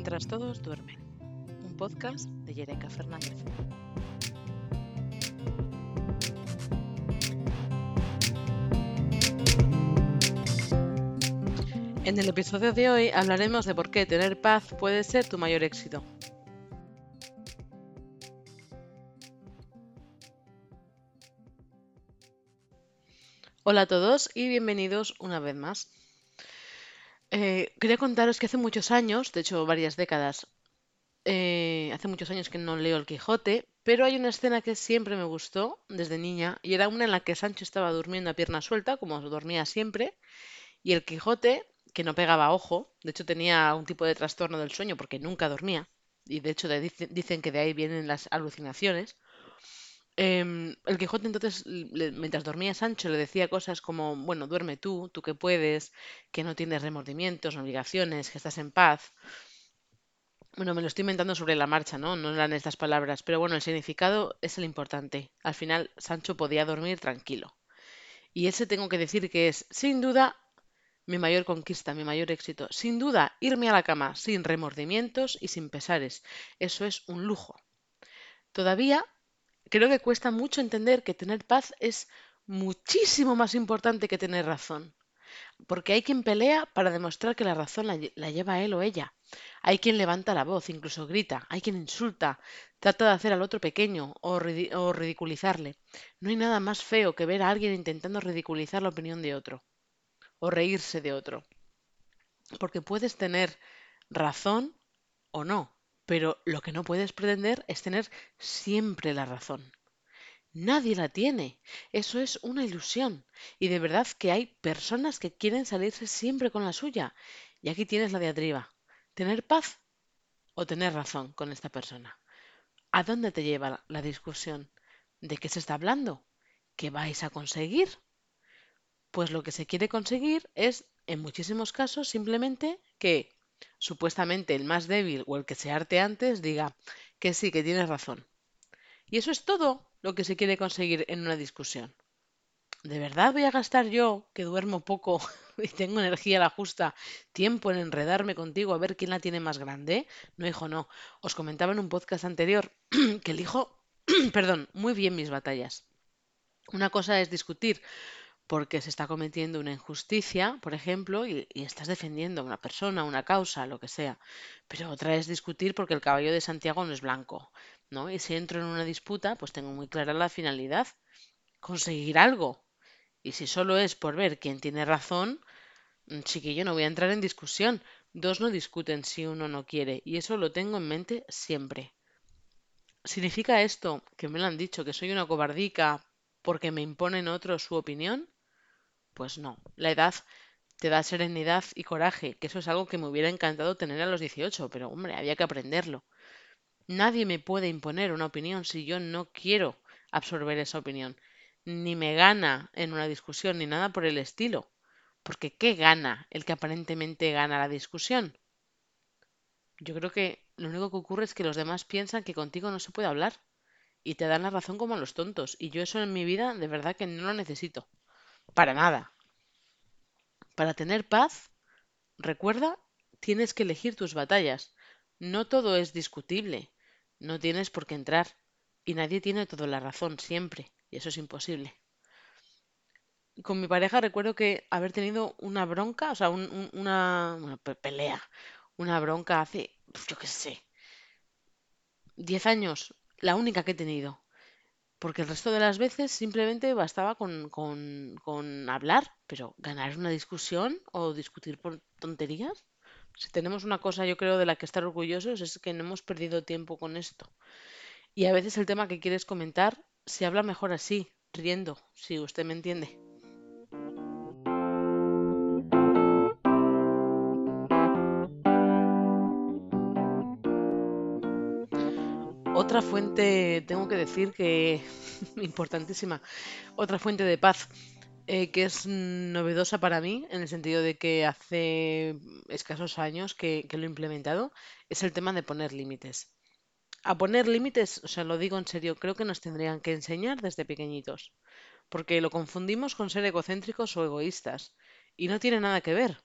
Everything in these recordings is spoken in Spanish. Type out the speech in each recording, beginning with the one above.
Mientras todos duermen, un podcast de Yereka Fernández. En el episodio de hoy hablaremos de por qué tener paz puede ser tu mayor éxito. Hola a todos y bienvenidos una vez más. Eh, quería contaros que hace muchos años, de hecho varias décadas, eh, hace muchos años que no leo El Quijote, pero hay una escena que siempre me gustó desde niña y era una en la que Sancho estaba durmiendo a pierna suelta, como dormía siempre, y el Quijote, que no pegaba ojo, de hecho tenía un tipo de trastorno del sueño porque nunca dormía, y de hecho dicen que de ahí vienen las alucinaciones, Em, el Quijote entonces, mientras dormía Sancho, le decía cosas como, bueno, duerme tú, tú que puedes, que no tienes remordimientos, obligaciones, que estás en paz. Bueno, me lo estoy inventando sobre la marcha, ¿no? No eran estas palabras, pero bueno, el significado es el importante. Al final, Sancho podía dormir tranquilo. Y ese tengo que decir que es, sin duda, mi mayor conquista, mi mayor éxito. Sin duda, irme a la cama sin remordimientos y sin pesares. Eso es un lujo. Todavía creo que cuesta mucho entender que tener paz es muchísimo más importante que tener razón. Porque hay quien pelea para demostrar que la razón la, lleva él o ella. Hay quien levanta la voz, incluso grita. Hay quien insulta, trata de hacer al otro pequeño o, ridiculizarle. No hay nada más feo que ver a alguien intentando ridiculizar la opinión de otro o reírse de otro. Porque puedes tener razón o no, pero lo que no puedes pretender es tener siempre la razón. Nadie la tiene. Eso es una ilusión. Y de verdad que hay personas que quieren salirse siempre con la suya. Y aquí tienes la diatriba. ¿Tener paz o tener razón con esta persona? ¿A dónde te lleva la discusión? ¿De qué se está hablando? ¿Qué vais a conseguir? Pues lo que se quiere conseguir es, en muchísimos casos, simplemente que supuestamente el más débil o el que se arte antes diga que sí, que tienes razón. Y eso es todo lo que se quiere conseguir en una discusión. ¿De verdad voy a gastar yo, que duermo poco y tengo energía a la justa, tiempo en enredarme contigo a ver quién la tiene más grande? No, hijo, no. Os comentaba en un podcast anterior que elijo, perdón, muy bien mis batallas. Una cosa es discutir porque se está cometiendo una injusticia, por ejemplo, y, estás defendiendo a una persona, una causa, lo que sea. Pero otra es discutir porque el caballo de Santiago no es blanco, ¿no? Y si entro en una disputa, pues tengo muy clara la finalidad, conseguir algo. Y si solo es por ver quién tiene razón, mm, chiquillo, no voy a entrar en discusión. Dos no discuten si uno no quiere, y eso lo tengo en mente siempre. ¿Significa esto, que me lo han dicho, que soy una cobardica porque me imponen otros su opinión? Pues no, la edad te da serenidad y coraje, que eso es algo que me hubiera encantado tener a los 18, pero hombre, había que aprenderlo. Nadie me puede imponer una opinión si yo no quiero absorber esa opinión, ni me gana en una discusión, ni nada por el estilo. Porque ¿qué gana el que aparentemente gana la discusión? Yo creo que lo único que ocurre es que los demás piensan que contigo no se puede hablar y te dan la razón como a los tontos. Y yo eso en mi vida de verdad que no lo necesito. Para nada. Para tener paz, recuerda, tienes que elegir tus batallas. No todo es discutible. No tienes por qué entrar. Y nadie tiene toda la razón siempre. Y eso es imposible. Con mi pareja recuerdo que haber tenido una bronca, o sea, una, una pelea, una bronca hace, yo qué sé, 10 años, la única que he tenido porque el resto de las veces simplemente bastaba con, con, hablar, pero ganar una discusión o discutir por tonterías. Si tenemos una cosa, yo creo, de la que estar orgullosos es que no hemos perdido tiempo con esto. Y a veces el tema que quieres comentar se habla mejor así, riendo, si usted me entiende. Otra fuente, tengo que decir que importantísima, otra fuente de paz eh, que es novedosa para mí, en el sentido de que hace escasos años que, que lo he implementado, es el tema de poner límites. A poner límites, o sea, lo digo en serio, creo que nos tendrían que enseñar desde pequeñitos, porque lo confundimos con ser egocéntricos o egoístas, y no tiene nada que ver.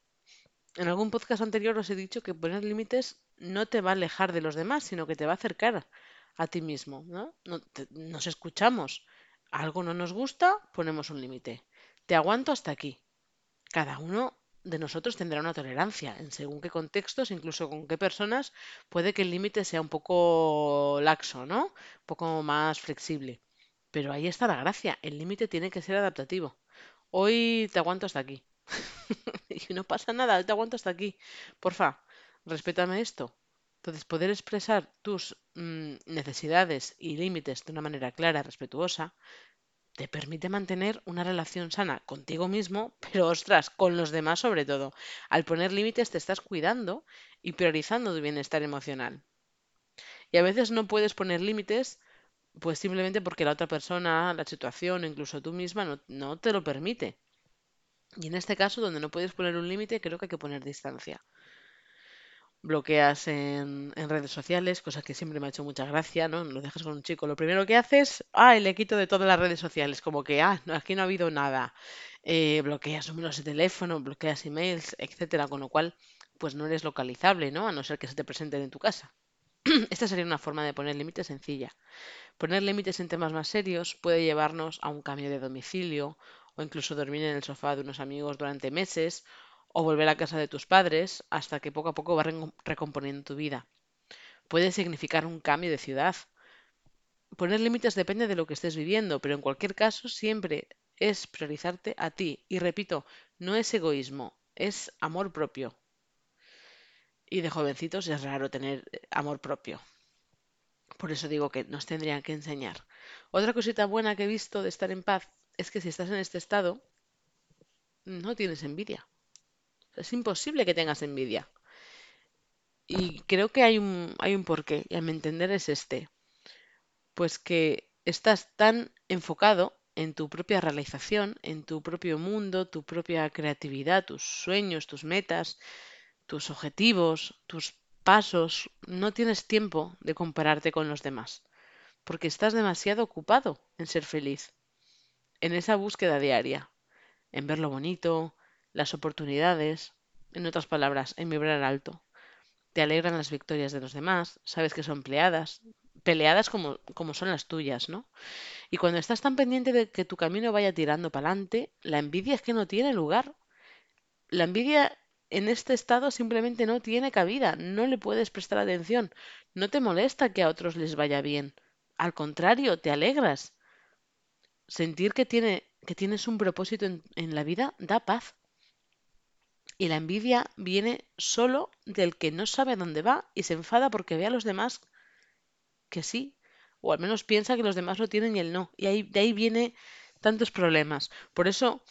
En algún podcast anterior os he dicho que poner límites no te va a alejar de los demás, sino que te va a acercar a ti mismo, ¿no? Nos escuchamos. Algo no nos gusta, ponemos un límite. Te aguanto hasta aquí. Cada uno de nosotros tendrá una tolerancia en según qué contextos, incluso con qué personas, puede que el límite sea un poco laxo, ¿no? Un poco más flexible. Pero ahí está la gracia. El límite tiene que ser adaptativo. Hoy te aguanto hasta aquí. Y no pasa nada, hoy te aguanto hasta aquí. Porfa, respétame esto. Entonces, poder expresar tus mm, necesidades y límites de una manera clara, respetuosa, te permite mantener una relación sana contigo mismo, pero ostras, con los demás sobre todo. Al poner límites te estás cuidando y priorizando tu bienestar emocional. Y a veces no puedes poner límites, pues simplemente porque la otra persona, la situación o incluso tú misma no, no te lo permite. Y en este caso, donde no puedes poner un límite, creo que hay que poner distancia. Bloqueas en, en redes sociales, cosa que siempre me ha hecho mucha gracia, ¿no? Lo dejas con un chico. Lo primero que haces, ah, le quito de todas las redes sociales, como que, ah, no, aquí no ha habido nada. Eh, bloqueas números de teléfono, bloqueas emails, etcétera, con lo cual, pues no eres localizable, ¿no? A no ser que se te presenten en tu casa. Esta sería una forma de poner límites sencilla. Poner límites en temas más serios puede llevarnos a un cambio de domicilio o incluso dormir en el sofá de unos amigos durante meses o volver a casa de tus padres hasta que poco a poco va re- recomponiendo tu vida. Puede significar un cambio de ciudad. Poner límites depende de lo que estés viviendo, pero en cualquier caso siempre es priorizarte a ti. Y repito, no es egoísmo, es amor propio. Y de jovencitos es raro tener eh, amor propio. Por eso digo que nos tendrían que enseñar. Otra cosita buena que he visto de estar en paz es que si estás en este estado, no tienes envidia. Es imposible que tengas envidia. Y creo que hay un, hay un porqué, y a mi entender es este. Pues que estás tan enfocado en tu propia realización, en tu propio mundo, tu propia creatividad, tus sueños, tus metas, tus objetivos, tus pasos. No tienes tiempo de compararte con los demás, porque estás demasiado ocupado en ser feliz, en esa búsqueda diaria, en ver lo bonito, las oportunidades, en otras palabras, en vibrar alto. Te alegran las victorias de los demás, sabes que son peleadas, peleadas como, como son las tuyas, ¿no? Y cuando estás tan pendiente de que tu camino vaya tirando para adelante, la envidia es que no tiene lugar. La envidia en este estado simplemente no tiene cabida, no le puedes prestar atención, no te molesta que a otros les vaya bien. Al contrario, te alegras. Sentir que, tiene, que tienes un propósito en la vida da paz. Y la envidia viene solo del que no sabe a dónde va y se enfada porque ve a los demás que sí, o al menos piensa que los demás lo tienen y él no. Y ahí, de ahí viene tantos problemas. Por eso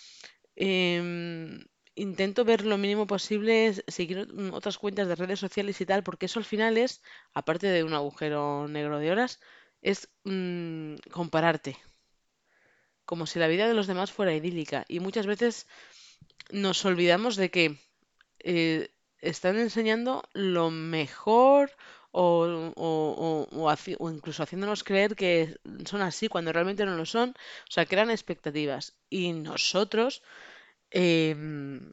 em, intento ver lo mínimo posible, seguir mm, otras cuentas de redes sociales y tal, porque eso al final es, aparte de un agujero negro de horas, es mm, compararte, como si la vida de los demás fuera idílica. Y muchas veces nos olvidamos de que eh, están enseñando lo mejor o, incluso haciéndonos creer que son así cuando realmente no lo son. O sea, crean expectativas. Y nosotros, em,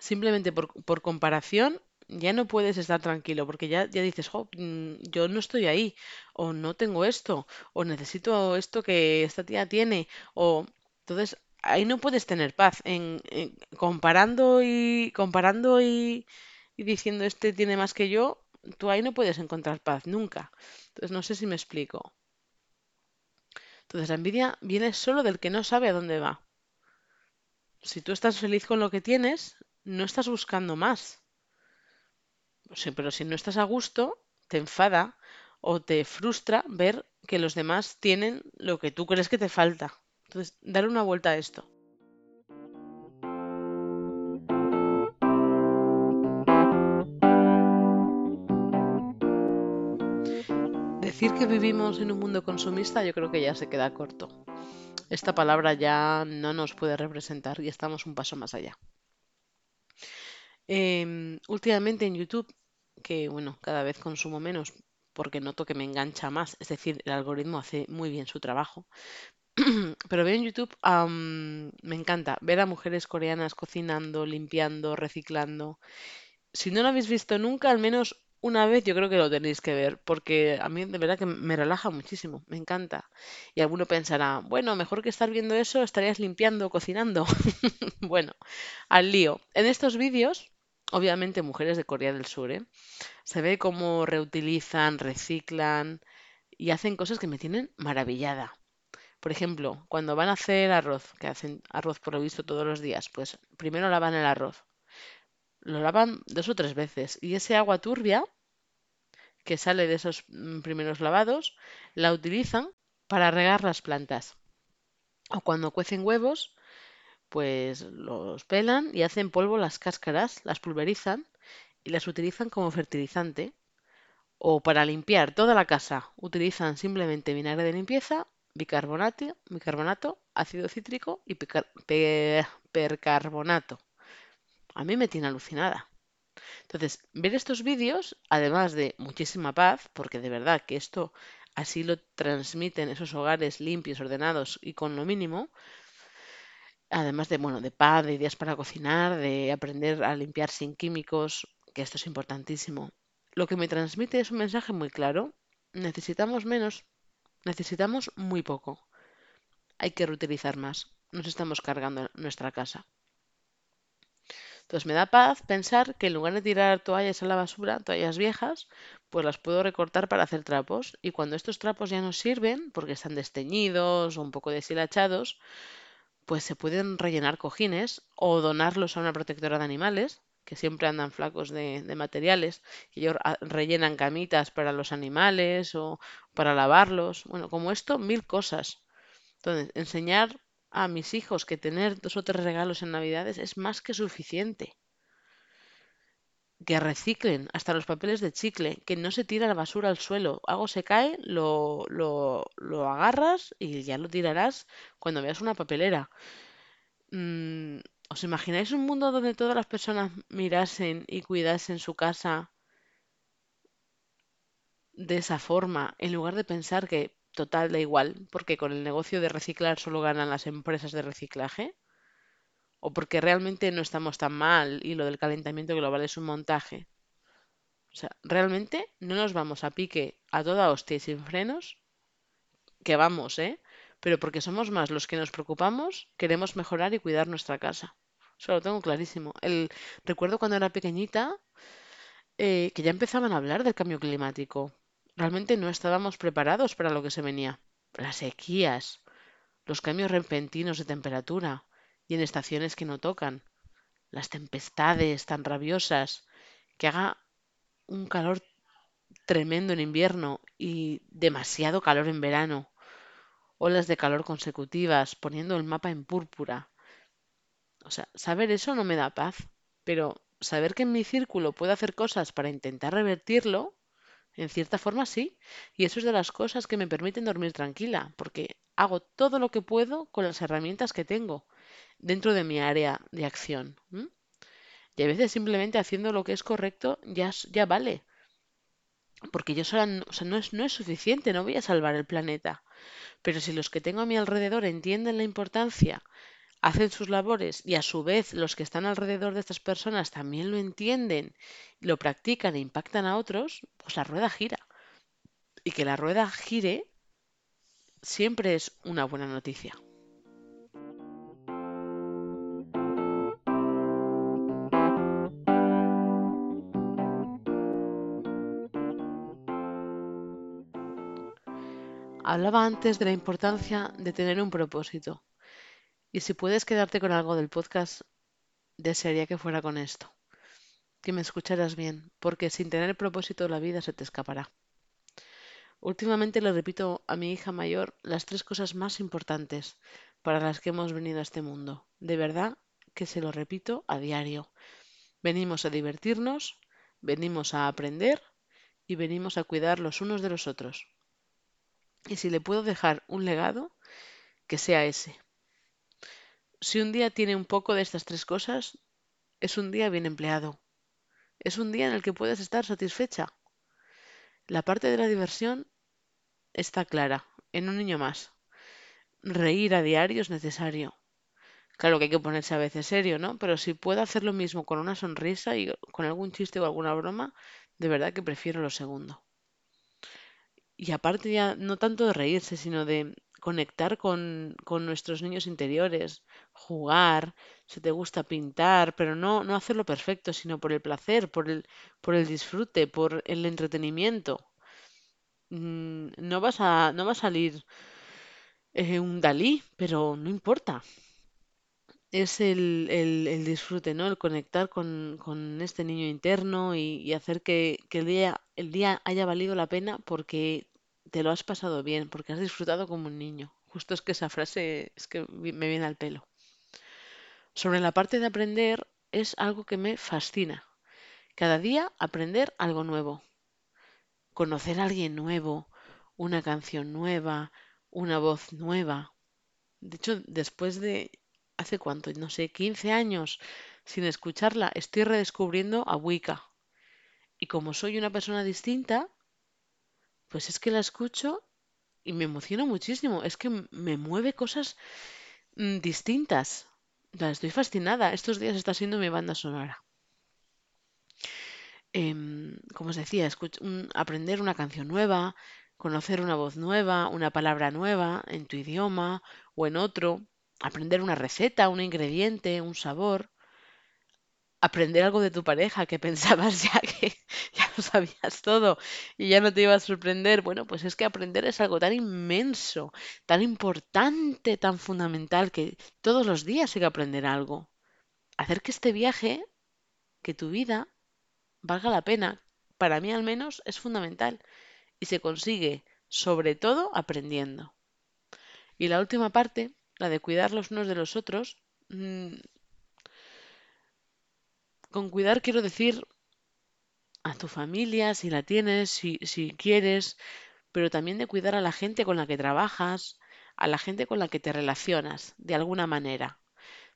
simplemente por, por comparación, ya no puedes estar tranquilo porque ya, ya dices, "Jo, mm, yo no estoy ahí, o no tengo esto, o necesito esto que esta tía tiene, o entonces ahí no puedes tener paz en, comparando y comparando y, diciendo este tiene más que yo, tú ahí no puedes encontrar paz nunca. Entonces no sé si me explico. Entonces la envidia viene solo del que no sabe a dónde va. Si tú estás feliz con lo que tienes, no estás buscando más. Pero si no estás a gusto, te enfada o te frustra ver que los demás tienen lo que tú crees que te falta. Entonces, dar una vuelta a esto. Decir que vivimos en un mundo consumista, yo creo que ya se queda corto. Esta palabra ya no nos puede representar y estamos un paso más allá. Em, últimamente en YouTube, que bueno, cada vez consumo menos porque noto que me engancha más, es decir, el algoritmo hace muy bien su trabajo. Pero veo en YouTube, me encanta ver a mujeres coreanas cocinando, limpiando, reciclando. Si no lo habéis visto nunca, al menos una vez yo creo que lo tenéis que ver, porque a mí de verdad que me relaja muchísimo, me encanta. Y alguno pensará, bueno, mejor que estar viendo eso, estarías limpiando cocinando. Bueno, al lío. En estos vídeos, obviamente mujeres de Corea del Sur, ¿eh? Se ve cómo reutilizan, reciclan y hacen cosas que me tienen maravillada. Por ejemplo, cuando van a hacer arroz, que hacen arroz por lo visto todos los días, pues primero lavan el arroz. Lo lavan dos o tres veces y ese agua turbia que sale de esos mm, primeros lavados la utilizan para regar las plantas. O cuando cuecen huevos, pues los pelan y hacen polvo las cáscaras, las pulverizan y las utilizan como fertilizante. O para limpiar toda la casa, utilizan simplemente vinagre de limpieza, bicarbonato, bicarbonato ácido cítrico y picar- pe- percarbonato. A mí me tiene alucinada. Entonces, ver estos vídeos, además de muchísima paz, porque de verdad que esto así lo transmiten esos hogares limpios, ordenados y con lo mínimo, además de, bueno, de paz, de ideas para cocinar, de aprender a limpiar sin químicos, que esto es importantísimo. Lo que me transmite es un mensaje muy claro. Necesitamos menos, necesitamos muy poco. Hay que reutilizar más. Nos estamos cargando nuestra casa. Entonces me da paz pensar que en lugar de tirar toallas a la basura, toallas viejas, pues las puedo recortar para hacer trapos. Y cuando estos trapos ya no sirven, porque están desteñidos o un poco deshilachados, pues se pueden rellenar cojines o donarlos a una protectora de animales, que siempre andan flacos de, materiales, y ellos rellenan camitas para los animales o para lavarlos. Bueno, como esto, mil cosas. Entonces, enseñar a mis hijos que tener dos o tres regalos en Navidades es más que suficiente. Que reciclen hasta los papeles de chicle, que no se tira la basura al suelo. Algo se cae, lo, lo, lo agarras y ya lo tirarás cuando veas una papelera. Mm, ¿os imagináis un mundo donde todas las personas mirasen y cuidasen su casa de esa forma, en lugar de pensar que total da igual, porque con el negocio de reciclar solo ganan las empresas de reciclaje? ¿O porque realmente no estamos tan mal y lo del calentamiento global es un montaje? O sea, realmente no nos vamos a pique a toda hostia y sin frenos, que vamos, ¿eh? Pero porque somos más los que nos preocupamos, queremos mejorar y cuidar nuestra casa. Eso lo tengo clarísimo. El, recuerdo cuando era pequeñita eh, que ya empezaban a hablar del cambio climático. Realmente no estábamos preparados para lo que se venía. Las sequías, los cambios repentinos de temperatura y en estaciones que no tocan, las tempestades tan rabiosas, que haga un calor tremendo en invierno y demasiado calor en verano, olas de calor consecutivas, poniendo el mapa en púrpura. O sea, saber eso no me da paz, pero saber que en mi círculo puedo hacer cosas para intentar revertirlo, en cierta forma sí. Y eso es de las cosas que me permiten dormir tranquila, porque hago todo lo que puedo con las herramientas que tengo dentro de mi área de acción. Y a veces simplemente haciendo lo que es correcto ya, ya vale. Porque yo sola, o sea, no es, no es suficiente, no voy a salvar el planeta. Pero si los que tengo a mi alrededor entienden la importancia hacen sus labores y a su vez los que están alrededor de estas personas también lo entienden, lo practican e impactan a otros, pues la rueda gira. Y que la rueda gire siempre es una buena noticia. Hablaba antes de la importancia de tener un propósito. Y si puedes quedarte con algo del podcast, desearía que fuera con esto. Que me escucharas bien, porque sin tener propósito la vida se te escapará. Últimamente le repito a mi hija mayor las tres cosas más importantes para las que hemos venido a este mundo. De verdad que se lo repito a diario. Venimos a divertirnos, venimos a aprender y venimos a cuidar los unos de los otros. Y si le puedo dejar un legado, que sea ese. Si un día tiene un poco de estas tres cosas, es un día bien empleado. Es un día en el que puedes estar satisfecha. La parte de la diversión está clara, en un niño más. Reír a diario es necesario. Claro que hay que ponerse a veces serio, ¿no? Pero si puedo hacer lo mismo con una sonrisa y con algún chiste o alguna broma, De verdad que prefiero lo segundo. Y aparte ya no tanto de reírse, sino de conectar con, con nuestros niños interiores, jugar, si te gusta pintar, pero no, no hacerlo perfecto, sino por el placer, por el, por el disfrute, por el entretenimiento. Mm, no vas a, no va a salir eh, un Dalí, pero no importa. Es el, el- disfrute, ¿no? El conectar con, con este niño interno y, y hacer que, que el día, el día haya valido la pena porque te lo has pasado bien, porque has disfrutado como un niño. Justo es que esa frase es que me viene al pelo. Sobre la parte de aprender es algo que me fascina. Cada día aprender algo nuevo, conocer a alguien nuevo, una canción nueva, una voz nueva. De hecho, después de hace cuánto, no sé, 15 años sin escucharla, estoy redescubriendo a Wicca. Y como soy una persona distinta, pues es que la escucho y me emociona muchísimo. Es que me mueve cosas mm, distintas. Estoy fascinada. Estos días está siendo mi banda sonora. Em, como os decía, aprender una canción nueva, conocer una voz nueva, una palabra nueva en tu idioma o en otro, aprender una receta, un ingrediente, un sabor, aprender algo de tu pareja que pensabas ya que ya lo sabías todo y ya no te iba a sorprender. Bueno, pues es que aprender es algo tan inmenso, tan importante, tan fundamental que todos los días hay que aprender algo. Hacer que este viaje, que tu vida valga la pena, para mí al menos es fundamental y se consigue sobre todo aprendiendo. Y la última parte, la de cuidar los unos de los otros, mm, con cuidar quiero decir a tu familia, si la tienes, si, quieres, pero también de cuidar a la gente con la que trabajas, a la gente con la que te relacionas, de alguna manera.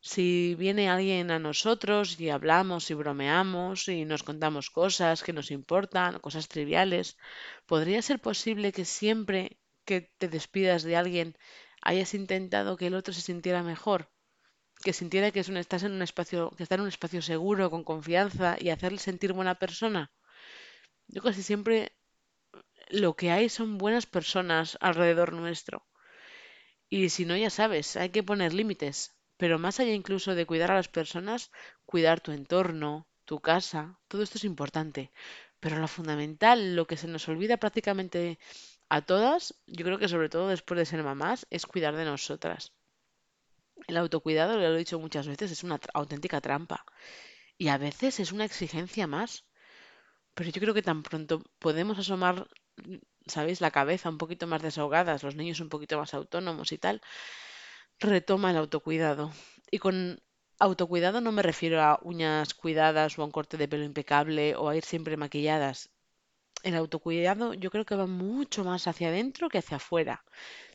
Si viene alguien a nosotros y hablamos y bromeamos y nos contamos cosas que nos importan, cosas triviales, ¿podría ser posible que siempre que te despidas de alguien hayas intentado que el otro se sintiera mejor? Que sintiera que estás en un espacio, que está en un espacio seguro, con confianza y hacerle sentir buena persona. Yo casi siempre lo que hay son buenas personas alrededor nuestro. Y si no, ya sabes, hay que poner límites. Pero más allá incluso de cuidar a las personas, cuidar tu entorno, tu casa, todo esto es importante. Pero lo fundamental, lo que se nos olvida prácticamente a todas, yo creo que sobre todo después de ser mamás, es cuidar de nosotras. El autocuidado, lo he dicho muchas veces, es una auténtica trampa. Y a veces es una exigencia más. Pero yo creo que tan pronto podemos asomar, ¿sabéis?, la cabeza un poquito más desahogadas, los niños un poquito más autónomos y tal, retoma el autocuidado. Y con autocuidado no me refiero a uñas cuidadas o a un corte de pelo impecable o a ir siempre maquilladas. El autocuidado yo creo que va mucho más hacia adentro que hacia afuera.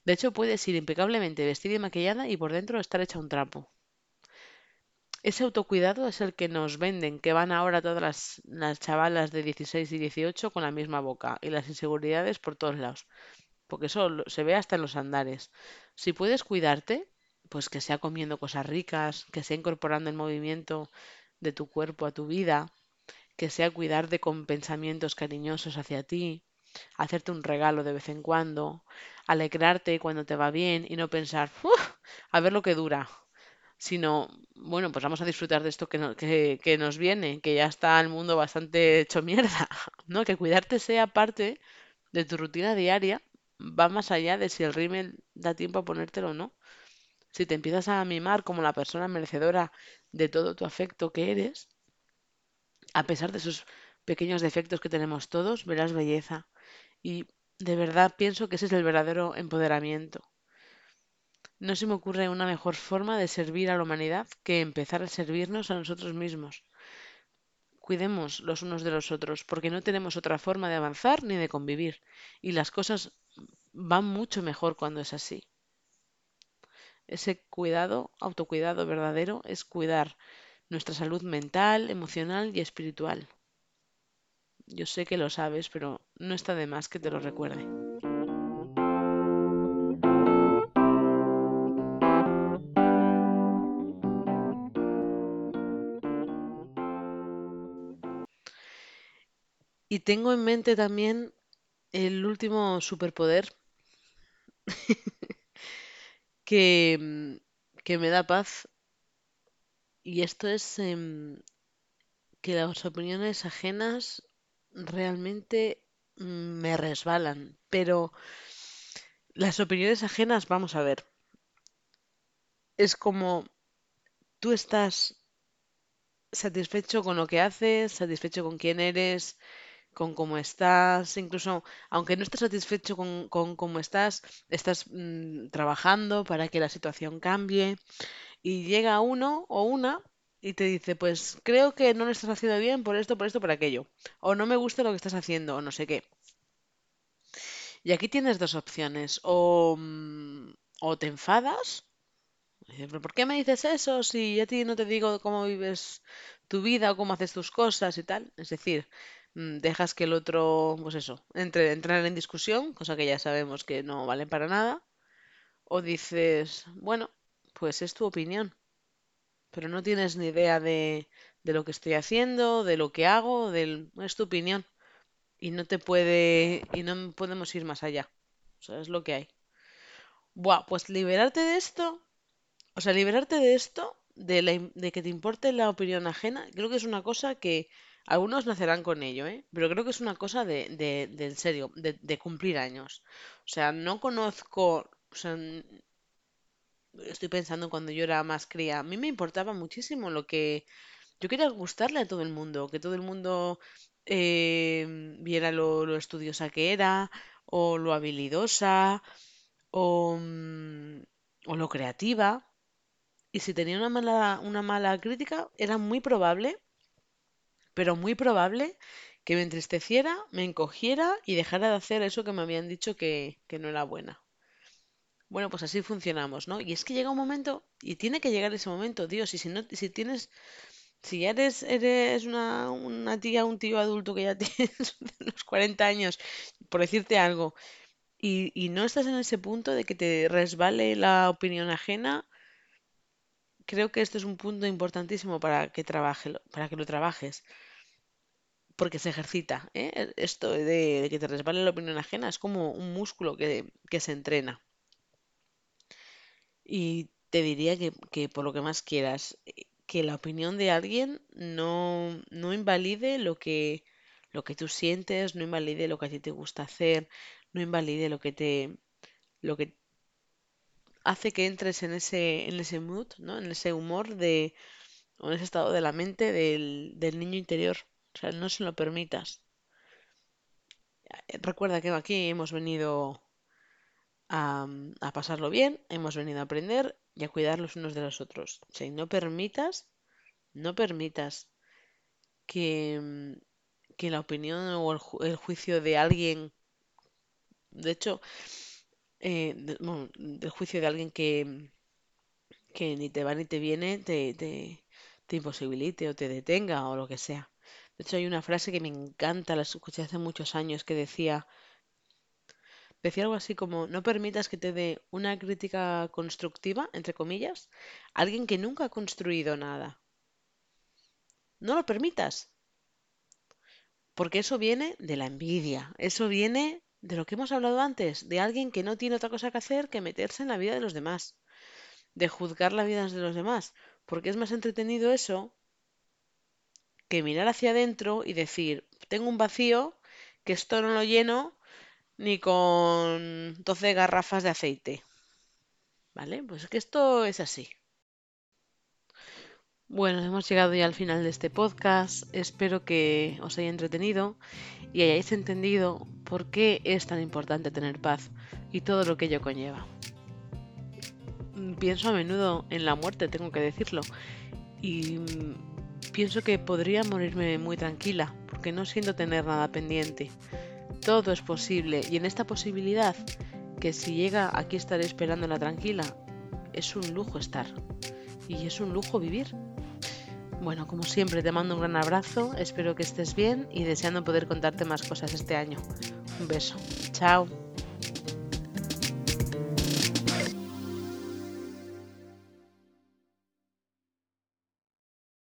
De hecho, puedes ir impecablemente vestida y maquillada y por dentro estar hecha un trapo. Ese autocuidado es el que nos venden, que van ahora todas las, las chavalas de 16 y 18 con la misma boca y las inseguridades por todos lados porque eso se ve hasta en los andares. Si puedes cuidarte, pues que sea comiendo cosas ricas, que sea incorporando el movimiento de tu cuerpo a tu vida, que sea cuidarte con pensamientos cariñosos hacia ti, hacerte un regalo de vez en cuando, alegrarte cuando te va bien y no pensar, "Uf, a ver lo que dura, sino, bueno, pues vamos a disfrutar de esto que, no- que, que nos viene, que ya está el mundo bastante hecho mierda, ¿no? Que cuidarte sea parte de tu rutina diaria va más allá de si el rímel da tiempo a ponértelo o no. Si te empiezas a mimar como la persona merecedora de todo tu afecto que eres, a pesar de esos pequeños defectos que tenemos todos, verás belleza. Y de verdad pienso que ese es el verdadero empoderamiento. No se me ocurre una mejor forma de servir a la humanidad que empezar a servirnos a nosotros mismos. Cuidemos los unos de los otros, porque no tenemos otra forma de avanzar ni de convivir. Y las cosas van mucho mejor cuando es así. Ese cuidado, autocuidado verdadero, es cuidar nuestra salud mental, emocional y espiritual. Yo sé que lo sabes, pero no está de más que te lo recuerde. Y tengo en mente también el último superpoder que, que me da paz. Y esto es em, que las opiniones ajenas realmente mm, me resbalan. Pero las opiniones ajenas, vamos a ver. Es como tú estás satisfecho con lo que haces, satisfecho con quién eres, con cómo estás, incluso aunque no estés satisfecho con, cómo estás, estás mm, trabajando para que la situación cambie y llega uno o una y te dice, pues creo que no lo estás haciendo bien por esto, por esto, por aquello, o no me gusta lo que estás haciendo, o no sé qué. Y aquí tienes dos opciones, o, mm, o te enfadas. Dice, ¿pero por qué me dices eso si a ti no te digo cómo vives tu vida o cómo haces tus cosas y tal? Es decir, mm, dejas que el otro, pues eso, entre entrar en discusión, cosa que ya sabemos que no vale para nada, o dices, bueno, pues es tu opinión, pero no tienes ni idea de, de lo que estoy haciendo, de lo que hago, del, es tu opinión y no te puede y no podemos ir más allá. O sea, es lo que hay. Buah, pues liberarte de esto o sea, liberarte de esto, de, la de que te importe la opinión ajena, creo que es una cosa que algunos nacerán con ello, ¿eh? Pero creo que es una cosa de, de, de en serio, de, cumplir años. O sea, no conozco, estoy pensando cuando yo era más cría, a mí me importaba muchísimo lo que yo quería gustarle a todo el mundo, que todo el mundo eh, viera lo, lo estudiosa que era, o lo habilidosa, o, mm, o lo creativa. Y si tenía una mala, una mala crítica, era muy probable, pero muy probable, que me entristeciera, me encogiera y dejara de hacer eso que me habían dicho que, que no era buena. Bueno, pues así funcionamos, ¿no? Y es que llega un momento, y tiene que llegar ese momento, Dios, y si no, si tienes, si ya eres, eres una, tía, un tío adulto que ya tienes los 40 años, por decirte algo, y, y no estás en ese punto de que te resbale la opinión ajena, creo que esto es un punto importantísimo para que trabaje, para que lo trabajes, porque se ejercita, ¿eh? Esto de, de que te resbale la opinión ajena es como un músculo que, que se entrena. Y te diría que, que por lo que más quieras, eh, que la opinión de alguien no, no invalide lo que, lo que tú sientes, no invalide lo que a ti te gusta hacer, no invalide lo que te, lo que hace que entres en ese, en ese mood, ¿no? En ese humor de, o en ese estado de la mente del, del niño interior. O sea, no se lo permitas. Eh, Recuerda que aquí hemos venido a, pasarlo bien, hemos venido a aprender y a cuidar los unos de los otros. O sea, no permitas, no permitas que, que la opinión o el, ju- el juicio de alguien, de hecho, eh, bueno, del juicio de alguien que, que ni te va ni te viene, te, te, te imposibilite o te detenga o lo que sea. De hecho, hay una frase que me encanta, la escuché hace muchos años, que decía, decía algo así como, no permitas que te dé una crítica constructiva, entre comillas, alguien que nunca ha construido nada. No lo permitas, porque eso viene de la envidia, eso viene de lo que hemos hablado antes, de alguien que no tiene otra cosa que hacer que meterse en la vida de los demás, de juzgar la vida de los demás, porque es más entretenido eso que mirar hacia adentro y decir, tengo un vacío que esto no lo lleno ni con 12 garrafas de aceite. ¿Vale? Pues es que esto es así. Bueno, hemos llegado ya al final de este podcast. Espero que os haya entretenido y hayáis entendido por qué es tan importante tener paz y todo lo que ello conlleva. Pienso a menudo en la muerte, tengo que decirlo, y pienso que podría morirme muy tranquila, porque no siento tener nada pendiente. Todo es posible y en esta posibilidad, que si llega aquí estaré esperándola tranquila, es un lujo estar y es un lujo vivir. Bueno, como siempre te mando un gran abrazo, espero que estés bien y deseando poder contarte más cosas este año. Un beso. Chao.